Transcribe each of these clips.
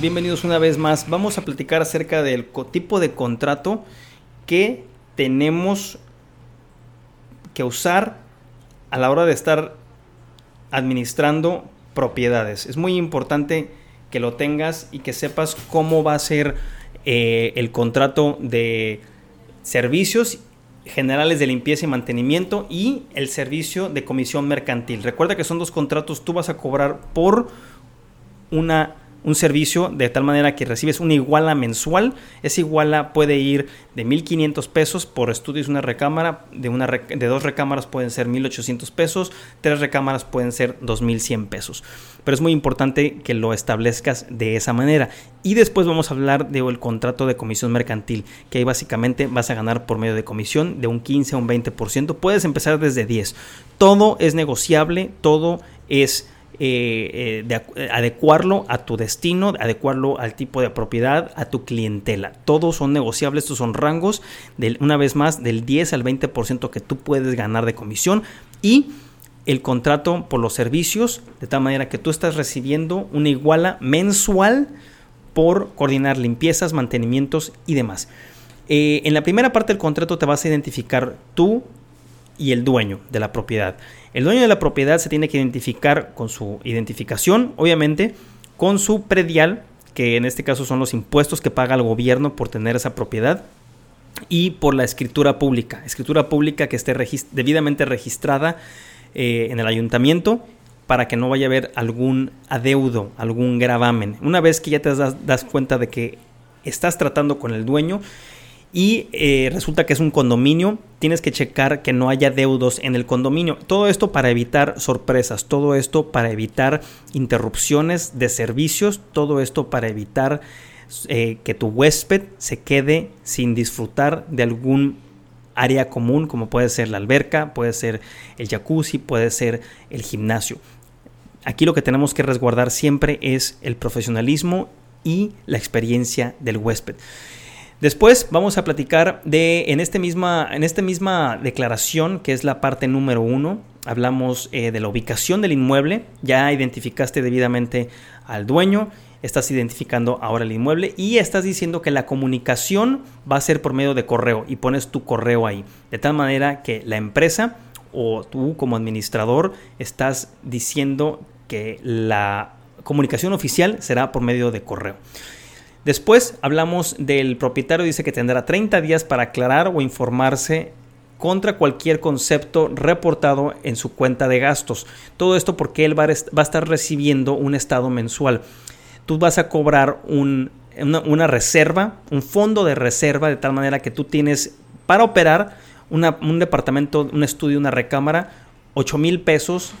Bienvenidos una vez más. Vamos a platicar acerca del tipo de contrato que tenemos que usar a la hora de estar administrando propiedades. Es muy importante que lo tengas y que sepas cómo va a ser eh, el contrato de servicios generales de limpieza y mantenimiento y el servicio de comisión mercantil. Recuerda que son dos contratos, tú vas a cobrar por una, un servicio de tal manera que recibes una iguala mensual. Esa iguala puede ir de 1.500 pesos por estudios de una recámara, de, una de dos recámaras pueden ser 1.800 pesos, tres recámaras pueden ser 2.100 pesos. Pero es muy importante que lo establezcas de esa manera. Y después vamos a hablar del contrato de comisión mercantil, que ahí básicamente vas a ganar por medio de comisión de un 15 a un 20%. Puedes empezar desde 10. Todo es negociable, todo es eh, eh, de eh, adecuarlo a tu destino, adecuarlo al tipo de propiedad, a tu clientela. Todos son negociables, estos son rangos, una vez más, del 10 al 20% que tú puedes ganar de comisión y el contrato por los servicios, de tal manera que tú estás recibiendo una iguala mensual por coordinar limpiezas, mantenimientos y demás. En la primera parte del contrato te vas a identificar tú y el dueño de la propiedad. El dueño de la propiedad se tiene que identificar con su identificación, obviamente, con su predial, que en este caso son los impuestos que paga el gobierno por tener esa propiedad, y por la escritura pública. Escritura pública que esté debidamente registrada eh, en el ayuntamiento para que no vaya a haber algún adeudo, algún gravamen. Una vez que ya te das cuenta de que estás tratando con el dueño y eh, resulta que es un condominio, tienes que checar que no haya deudos en el condominio. Todo esto para evitar sorpresas, todo esto para evitar interrupciones de servicios, todo esto para evitar eh, que tu huésped se quede sin disfrutar de algún área común, como puede ser la alberca, puede ser el jacuzzi, puede ser el gimnasio. Aquí lo que tenemos que resguardar siempre es el profesionalismo y la experiencia del huésped. Después vamos a platicar de, en, este misma, en esta misma declaración, que es la parte número uno, hablamos eh, de la ubicación del inmueble, ya identificaste debidamente al dueño, estás identificando ahora el inmueble y estás diciendo que la comunicación va a ser por medio de correo y pones tu correo ahí, de tal manera que la empresa o tú como administrador estás diciendo que la comunicación oficial será por medio de correo. Después hablamos del propietario, dice que tendrá 30 días para aclarar o informarse contra cualquier concepto reportado en su cuenta de gastos. Todo esto porque él va a, estar recibiendo un estado mensual. Tú vas a cobrar un, una, reserva, un fondo de reserva, de tal manera que tú tienes para operar un departamento, un estudio, una recámara, 8 mil pesos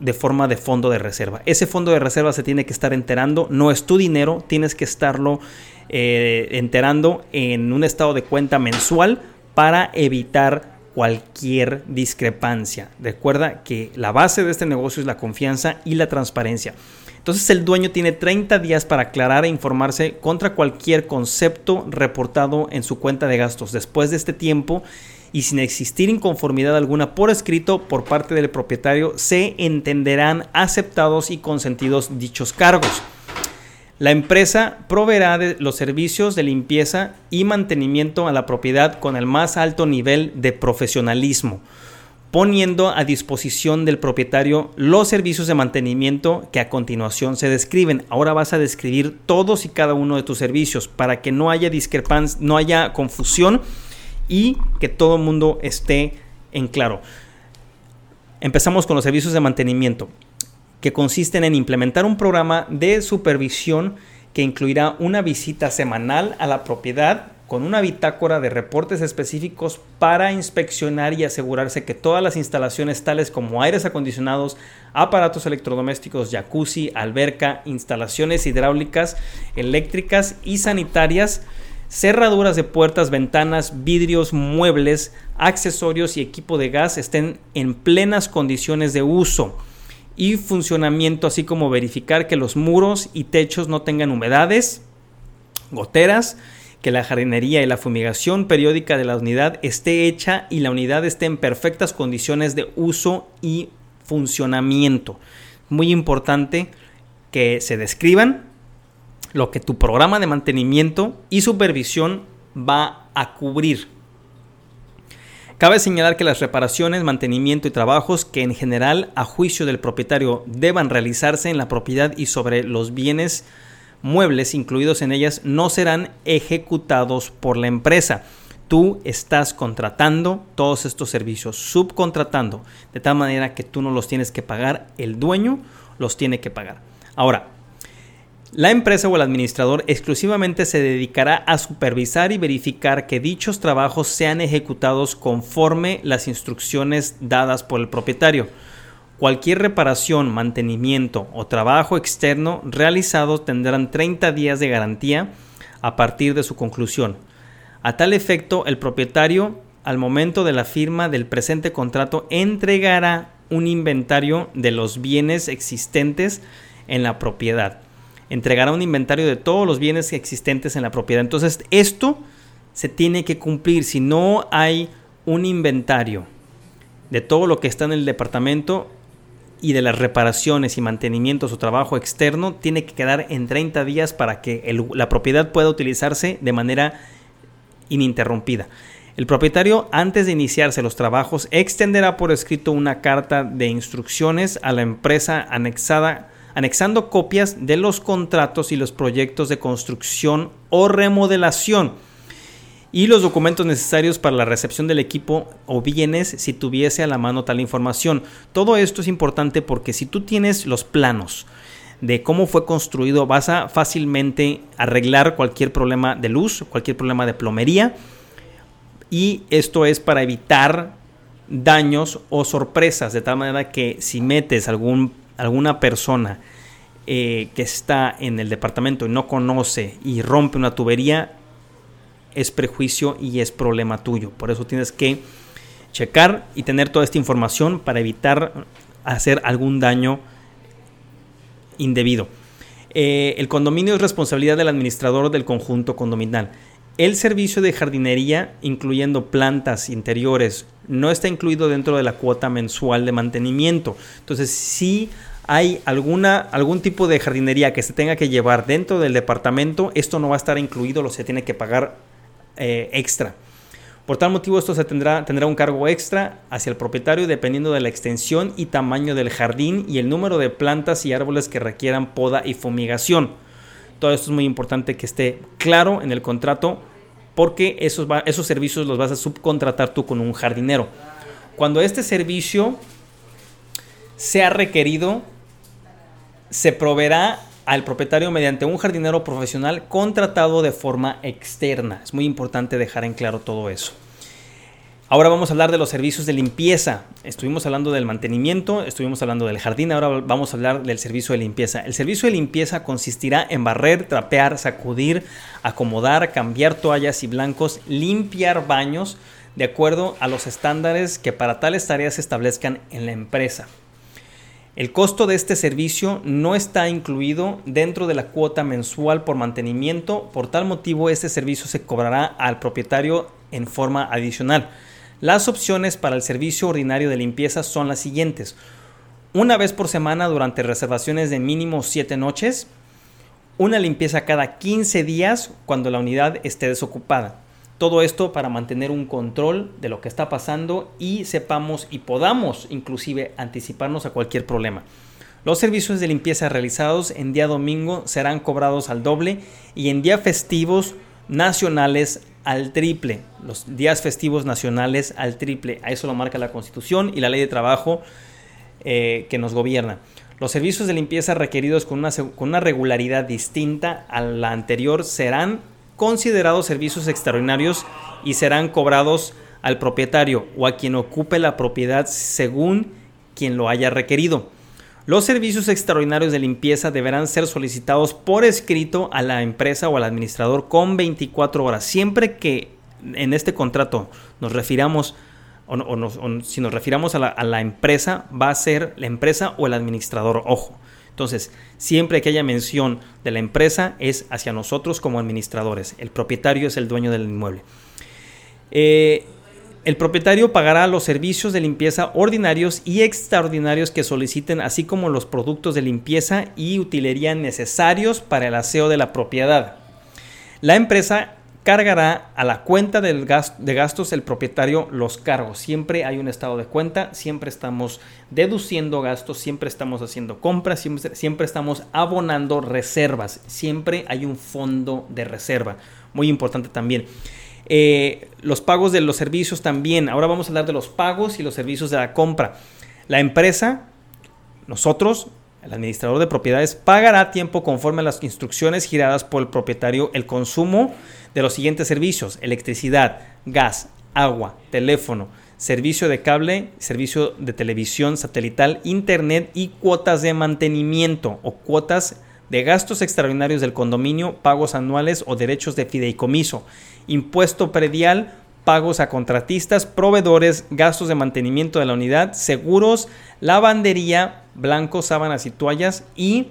de forma de fondo de reserva. Ese fondo de reserva se tiene que estar enterando, no es tu dinero, tienes que estarlo eh, enterando en un estado de cuenta mensual para evitar cualquier discrepancia. Recuerda que la base de este negocio es la confianza y la transparencia. Entonces el dueño tiene 30 días para aclarar e informarse contra cualquier concepto reportado en su cuenta de gastos. Después de este tiempo, y sin existir inconformidad alguna por escrito por parte del propietario, se entenderán aceptados y consentidos dichos cargos. La empresa proveerá de los servicios de limpieza y mantenimiento a la propiedad con el más alto nivel de profesionalismo, poniendo a disposición del propietario los servicios de mantenimiento que a continuación se describen. Ahora vas a describir todos y cada uno de tus servicios para que no haya discrepancia, no haya confusión y que todo el mundo esté en claro. Empezamos con los servicios de mantenimiento, que consisten en implementar un programa de supervisión que incluirá una visita semanal a la propiedad con una bitácora de reportes específicos para inspeccionar y asegurarse que todas las instalaciones tales como aires acondicionados, aparatos electrodomésticos, jacuzzi, alberca, instalaciones hidráulicas, eléctricas y sanitarias, cerraduras de puertas, ventanas, vidrios, muebles, accesorios y equipo de gas estén en plenas condiciones de uso y funcionamiento, así como verificar que los muros y techos no tengan humedades, goteras, que la jardinería y la fumigación periódica de la unidad esté hecha y la unidad esté en perfectas condiciones de uso y funcionamiento. Muy importante que se describan lo que tu programa de mantenimiento y supervisión va a cubrir. Cabe señalar que las reparaciones, mantenimiento y trabajos que en general a juicio del propietario deban realizarse en la propiedad y sobre los bienes muebles incluidos en ellas no serán ejecutados por la empresa. Tú estás contratando todos estos servicios, subcontratando, de tal manera que tú no los tienes que pagar, el dueño los tiene que pagar. Ahora, la empresa o el administrador exclusivamente se dedicará a supervisar y verificar que dichos trabajos sean ejecutados conforme las instrucciones dadas por el propietario. Cualquier reparación, mantenimiento o trabajo externo realizado tendrán 30 días de garantía a partir de su conclusión. A tal efecto, el propietario, al momento de la firma del presente contrato, entregará un inventario de los bienes existentes en la propiedad. Entregará un inventario de todos los bienes existentes en la propiedad. Entonces, esto se tiene que cumplir. Si no hay un inventario de todo lo que está en el departamento, y de las reparaciones y mantenimientos o trabajo externo tiene que quedar en 30 días para que la propiedad pueda utilizarse de manera ininterrumpida. El propietario, antes de iniciarse los trabajos, extenderá por escrito una carta de instrucciones a la empresa anexada, anexando copias de los contratos y los proyectos de construcción o remodelación y los documentos necesarios para la recepción del equipo o bienes si tuviese a la mano tal información. Todo esto es importante porque si tú tienes los planos de cómo fue construido, vas a fácilmente arreglar cualquier problema de luz, cualquier problema de plomería. Y esto es para evitar daños o sorpresas, de tal manera que si metes algún, alguna persona eh, que está en el departamento y no conoce y rompe una tubería, es prejuicio y es problema tuyo. Por eso tienes que checar y tener toda esta información para evitar hacer algún daño indebido. Eh, el condominio es responsabilidad del administrador del conjunto condominal. El servicio de jardinería, incluyendo plantas interiores, no está incluido dentro de la cuota mensual de mantenimiento. Entonces, si hay alguna, algún tipo de jardinería que se tenga que llevar dentro del departamento, esto no va a estar incluido, lo se tiene que pagar eh, extra. Por tal motivo esto se tendrá, tendrá un cargo extra hacia el propietario dependiendo de la extensión y tamaño del jardín y el número de plantas y árboles que requieran poda y fumigación. Todo esto es muy importante que esté claro en el contrato porque esos, esos servicios los vas a subcontratar tú con un jardinero. Cuando este servicio sea requerido, se proveerá al propietario mediante un jardinero profesional contratado de forma externa. Es muy importante dejar en claro todo eso. Ahora vamos a hablar de los servicios de limpieza. Estuvimos hablando del mantenimiento, estuvimos hablando del jardín, ahora vamos a hablar del servicio de limpieza. El servicio de limpieza consistirá en barrer, trapear, sacudir, acomodar, cambiar toallas y blancos, limpiar baños de acuerdo a los estándares que para tales tareas se establezcan en la empresa. El costo de este servicio no está incluido dentro de la cuota mensual por mantenimiento, por tal motivo este servicio se cobrará al propietario en forma adicional. Las opciones para el servicio ordinario de limpieza son las siguientes. Una vez por semana durante reservaciones de mínimo 7 noches, una limpieza cada 15 días cuando la unidad esté desocupada. Todo esto para mantener un control de lo que está pasando y sepamos y podamos inclusive anticiparnos a cualquier problema. Los servicios de limpieza realizados en día domingo serán cobrados al doble y en días festivos nacionales al triple. Los días festivos nacionales al triple. A eso lo marca la Constitución y la ley de trabajo eh, que nos gobierna. Los servicios de limpieza requeridos con una, con una regularidad distinta a la anterior serán considerados servicios extraordinarios y serán cobrados al propietario o a quien ocupe la propiedad según quien lo haya requerido. Los servicios extraordinarios de limpieza deberán ser solicitados por escrito a la empresa o al administrador con 24 horas. Siempre que en este contrato nos refiramos o, si nos refiramos a la, a la empresa, va a ser la empresa o el administrador. Ojo. Entonces, siempre que haya mención de la empresa es hacia nosotros como administradores. El propietario es el dueño del inmueble. Eh, el propietario pagará los servicios de limpieza ordinarios y extraordinarios que soliciten, así como los productos de limpieza y utilería necesarios para el aseo de la propiedad. La empresa cargará a la cuenta de gastos el propietario los cargos. Siempre hay un estado de cuenta, siempre estamos deduciendo gastos, siempre estamos haciendo compras, siempre estamos abonando reservas, siempre hay un fondo de reserva. Muy importante también. Eh, los pagos de los servicios también. Ahora vamos a hablar de los pagos y los servicios de la compra. La empresa, nosotros, el administrador de propiedades, pagará tiempo conforme a las instrucciones giradas por el propietario el consumo de los siguientes servicios, electricidad, gas, agua, teléfono, servicio de cable, servicio de televisión satelital, internet y cuotas de mantenimiento o cuotas de gastos extraordinarios del condominio, pagos anuales o derechos de fideicomiso, impuesto predial, pagos a contratistas, proveedores, gastos de mantenimiento de la unidad, seguros, lavandería, blancos, sábanas y toallas y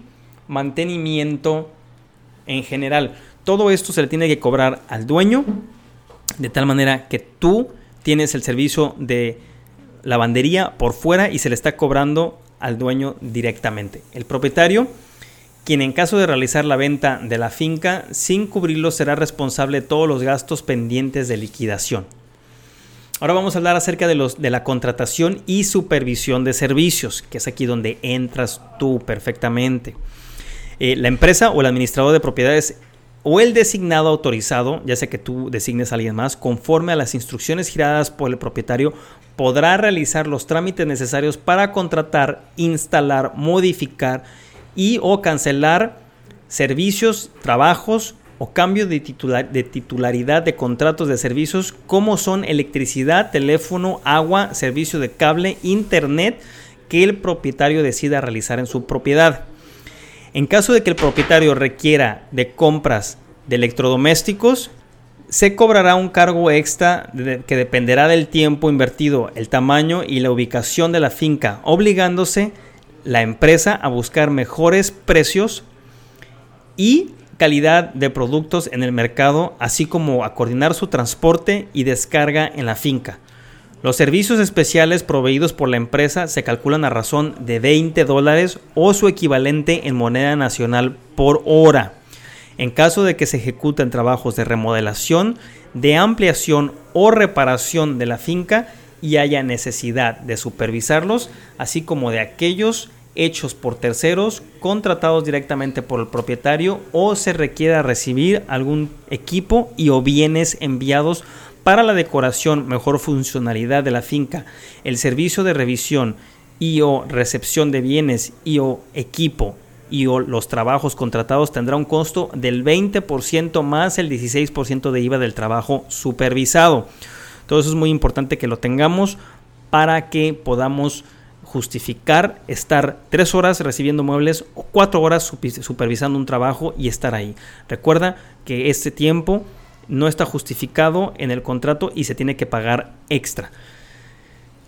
mantenimiento en general. Todo esto se le tiene que cobrar al dueño, de tal manera que tú tienes el servicio de lavandería por fuera y se le está cobrando al dueño directamente. El propietario, quien en caso de realizar la venta de la finca sin cubrirlo será responsable de todos los gastos pendientes de liquidación. Ahora vamos a hablar acerca de, los, de la contratación y supervisión de servicios, que es aquí donde entras tú perfectamente. Eh, la empresa o el administrador de propiedades o el designado autorizado, ya sea que tú designes a alguien más, conforme a las instrucciones giradas por el propietario, podrá realizar los trámites necesarios para contratar, instalar, modificar y o cancelar servicios, trabajos o cambio de, titularidad de contratos de servicios como son electricidad, teléfono, agua, servicio de cable, internet que el propietario decida realizar en su propiedad. En caso de que el propietario requiera de compras de electrodomésticos, se cobrará un cargo extra que dependerá del tiempo invertido, el tamaño y la ubicación de la finca, obligándose la empresa a buscar mejores precios y calidad de productos en el mercado, así como a coordinar su transporte y descarga en la finca. Los servicios especiales proveídos por la empresa se calculan a razón de 20 dólares o su equivalente en moneda nacional por hora. En caso de que se ejecuten trabajos de remodelación, de ampliación o reparación de la finca y haya necesidad de supervisarlos, así como de aquellos hechos por terceros, contratados directamente por el propietario o se requiera recibir algún equipo y o bienes enviados para la decoración, mejor funcionalidad de la finca, el servicio de revisión y o recepción de bienes y o equipo y o los trabajos contratados tendrá un costo del 20% más el 16% de IVA del trabajo supervisado. Todo eso es muy importante que lo tengamos para que podamos justificar estar tres horas recibiendo muebles o cuatro horas supervisando un trabajo y estar ahí. Recuerda que este tiempo no está justificado en el contrato y se tiene que pagar extra.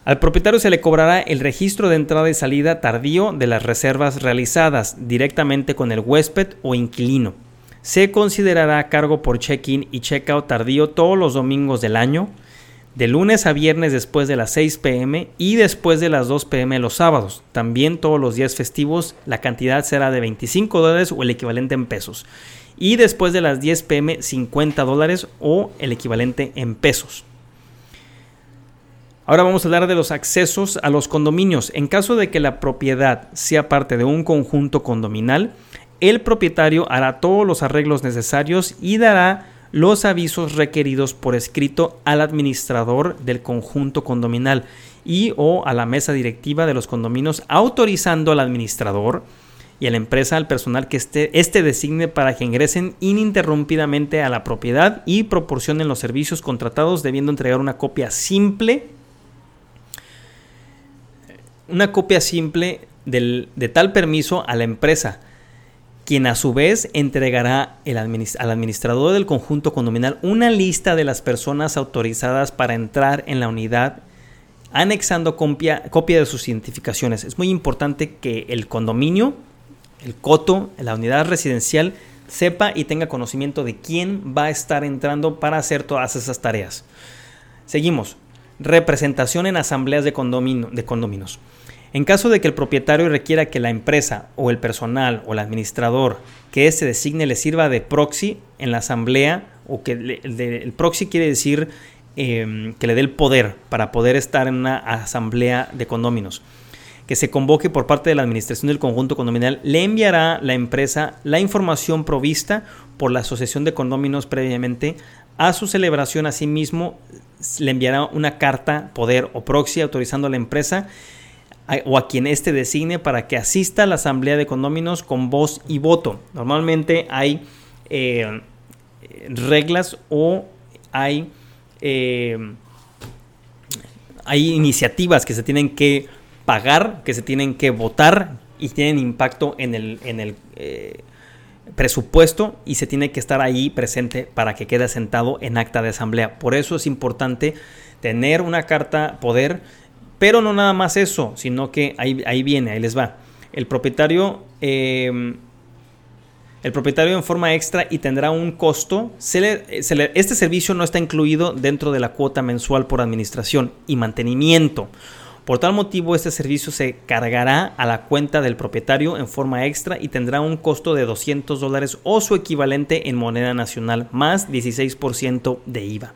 Al propietario se le cobrará el registro de entrada y salida tardío de las reservas realizadas directamente con el huésped o inquilino. Se considerará cargo por check-in y check-out tardío todos los domingos del año, de lunes a viernes después de las 6 pm y después de las 2 pm los sábados. También todos los días festivos la cantidad será de 25 dólares o el equivalente en pesos y después de las 10 pm 50 dólares o el equivalente en pesos. Ahora vamos a hablar de los accesos a los condominios. En caso de que la propiedad sea parte de un conjunto condominal, el propietario hará todos los arreglos necesarios y dará los avisos requeridos por escrito al administrador del conjunto condominal y o a la mesa directiva de los condominios autorizando al administrador y a la empresa al personal que este, este designe para que ingresen ininterrumpidamente a la propiedad y proporcionen los servicios contratados, debiendo entregar una copia simple. Una copia simple del, de tal permiso a la empresa, quien a su vez entregará al administrador del conjunto condominal una lista de las personas autorizadas para entrar en la unidad anexando copia, copia de sus identificaciones. Es muy importante que el condominio, el coto, la unidad residencial, sepa y tenga conocimiento de quién va a estar entrando para hacer todas esas tareas. Seguimos. Representación en asambleas de, condomino, de condominios. En caso de que el propietario requiera que la empresa o el personal o el administrador que éste designe le sirva de proxy en la asamblea, o que el proxy quiere decir Em, que le dé el poder para poder estar en una asamblea de condóminos que se convoque por parte de la administración del conjunto condominal, le enviará la empresa la información provista por la asociación de condóminos previamente a su celebración. Asimismo, le enviará una carta, poder o proxy autorizando a la empresa o a quien éste designe para que asista a la asamblea de condóminos con voz y voto. Normalmente hay eh, reglas o hay eh, hay iniciativas que se tienen que pagar, que se tienen que votar y tienen impacto en el, en el eh, presupuesto y se tiene que estar ahí presente para que quede sentado en acta de asamblea. Por eso es importante tener una carta poder, pero no nada más eso, sino que ahí, ahí viene, ahí les va. El propietario eh, el propietario en forma extra y tendrá un costo. este servicio no está incluido dentro de la cuota mensual por administración y mantenimiento. Por tal motivo, este servicio se cargará a la cuenta del propietario en forma extra y tendrá un costo de 200 dólares o su equivalente en moneda nacional más 16% de IVA.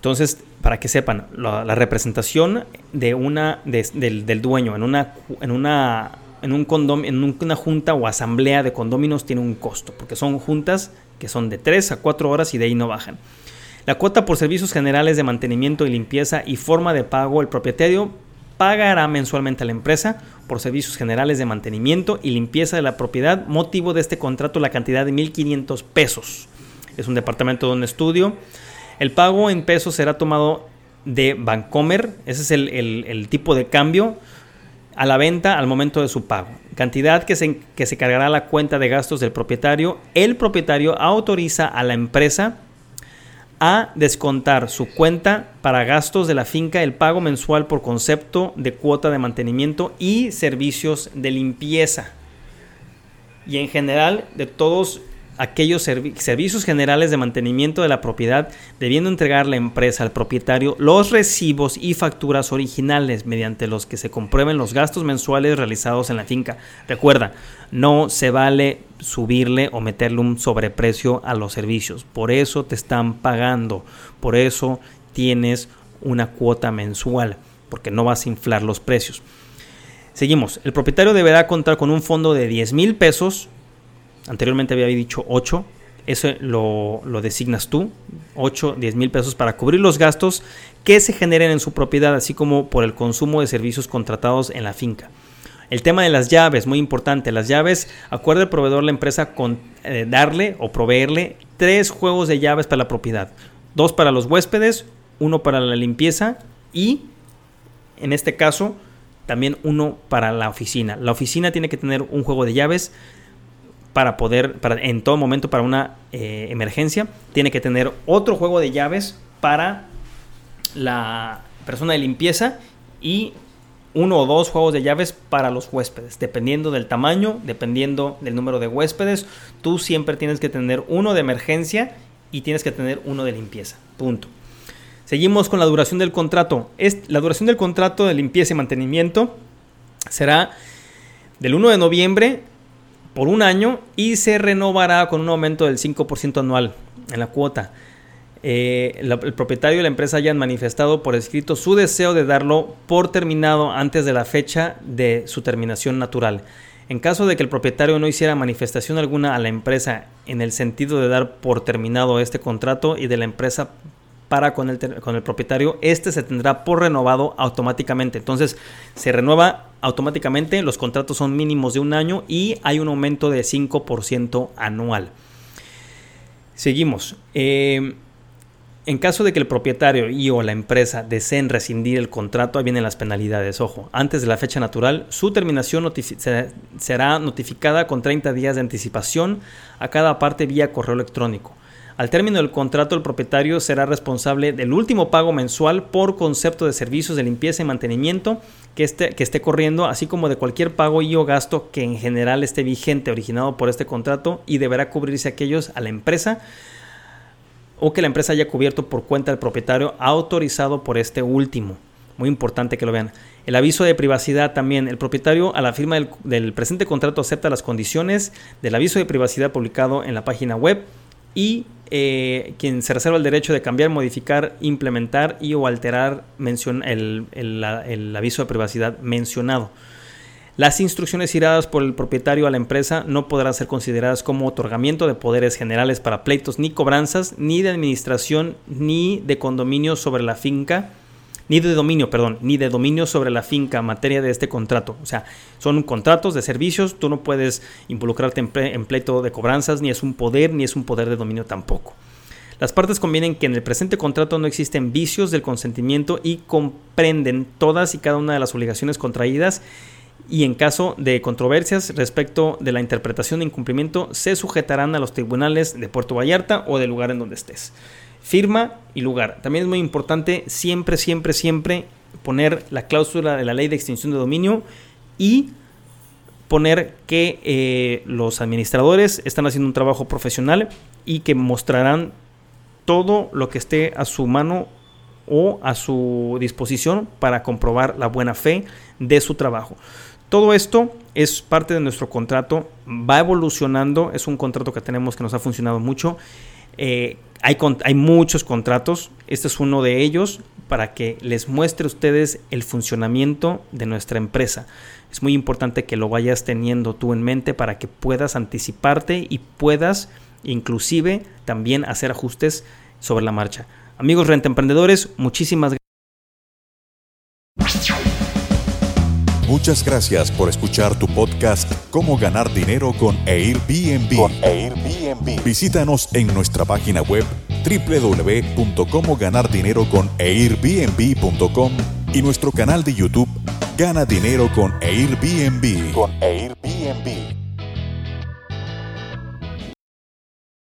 Entonces, para que sepan, la, representación de una, del, del, dueño en una, en una en, un condom, en una junta o asamblea de condóminos tiene un costo, porque son juntas que son de 3 a 4 horas y de ahí no bajan. La cuota por servicios generales de mantenimiento y limpieza y forma de pago, el propietario pagará mensualmente a la empresa por servicios generales de mantenimiento y limpieza de la propiedad, motivo de este contrato la cantidad de 1.500 pesos. Es un departamento de estudio. El pago en pesos será tomado de Bancomer, ese es el, el tipo de cambio a la venta al momento de su pago. Cantidad que se, que se cargará a la cuenta de gastos del propietario. El propietario autoriza a la empresa a descontar su cuenta para gastos de la finca el pago mensual por concepto de cuota de mantenimiento y servicios de limpieza. Y en general de todos aquellos servicios generales de mantenimiento de la propiedad, debiendo entregar la empresa al propietario los recibos y facturas originales mediante los que se comprueben los gastos mensuales realizados en la finca. Recuerda, no se vale subirle o meterle un sobreprecio a los servicios. Por eso te están pagando. Por eso tienes una cuota mensual, porque no vas a inflar los precios. Seguimos. El propietario deberá contar con un fondo de 10 mil pesos Anteriormente había dicho 8. Eso lo, designas tú. 8, 10 mil pesos para cubrir los gastos que se generen en su propiedad, así como por el consumo de servicios contratados en la finca. El tema de las llaves, muy importante. Las llaves, acuerda el proveedor la empresa con eh, darle o proveerle tres juegos de llaves para la propiedad. Dos para los huéspedes, uno para la limpieza y, en este caso, también uno para la oficina. La oficina tiene que tener un juego de llaves para poder, para, en todo momento para una eh, emergencia, tiene que tener otro juego de llaves para la persona de limpieza y uno o dos juegos de llaves para los huéspedes. Dependiendo del tamaño, dependiendo del número de huéspedes, tú siempre tienes que tener uno de emergencia y tienes que tener uno de limpieza. Punto. Seguimos con la duración del contrato. la duración del contrato de limpieza y mantenimiento será del 1 de noviembre por un año y se renovará con un aumento del 5% anual en la cuota. Eh, el propietario de la empresa hayan manifestado por escrito su deseo de darlo por terminado antes de la fecha de su terminación natural. En caso de que el propietario no hiciera manifestación alguna a la empresa en el sentido de dar por terminado este contrato y de la empresa para con el, con el propietario, este se tendrá por renovado automáticamente. Entonces se renueva automáticamente los contratos son mínimos de un año y hay un aumento de 5% anual. Seguimos. Eh, en caso de que el propietario y o la empresa deseen rescindir el contrato, ahí vienen las penalidades. Ojo, antes de la fecha natural, su terminación será notificada con 30 días de anticipación a cada parte vía correo electrónico. Al término del contrato, el propietario será responsable del último pago mensual por concepto de servicios de limpieza y mantenimiento que esté, que esté corriendo, así como de cualquier pago y o gasto que en general esté vigente originado por este contrato y deberá cubrirse aquellos a la empresa o que la empresa haya cubierto por cuenta del propietario autorizado por este último. Muy importante que lo vean. El aviso de privacidad también. El propietario a la firma del, del presente contrato acepta las condiciones del aviso de privacidad publicado en la página web y eh, quien se reserva el derecho de cambiar, modificar, implementar y o alterar el, el, aviso de privacidad mencionado. Las instrucciones giradas por el propietario a la empresa no podrán ser consideradas como otorgamiento de poderes generales para pleitos ni cobranzas, ni de administración, ni de condominio sobre la finca ni de dominio, perdón, ni de dominio sobre la finca en materia de este contrato. O sea, son contratos de servicios, tú no puedes involucrarte en, pleito de cobranzas, ni es un poder, ni es un poder de dominio tampoco. Las partes convienen que en el presente contrato no existen vicios del consentimiento y comprenden todas y cada una de las obligaciones contraídas y en caso de controversias respecto de la interpretación de incumplimiento se sujetarán a los tribunales de Puerto Vallarta o del lugar en donde estés firma y lugar. También es muy importante siempre, siempre, siempre poner la cláusula de la ley de extinción de dominio y poner que eh, los administradores están haciendo un trabajo profesional y que mostrarán todo lo que esté a su mano o a su disposición para comprobar la buena fe de su trabajo. Todo esto es parte de nuestro contrato, va evolucionando, es un contrato que tenemos que nos ha funcionado mucho. Eh, hay, muchos contratos, este es uno de ellos para que les muestre a ustedes el funcionamiento de nuestra empresa. Es muy importante que lo vayas teniendo tú en mente para que puedas anticiparte y puedas inclusive también hacer ajustes sobre la marcha. Amigos renta emprendedores, muchísimas gracias. Muchas gracias por escuchar tu podcast Cómo ganar dinero con Airbnb. Con Airbnb. Visítanos en nuestra página web www.comoganardineroconairbnb.com y nuestro canal de YouTube Gana Dinero con Airbnb. Con Airbnb.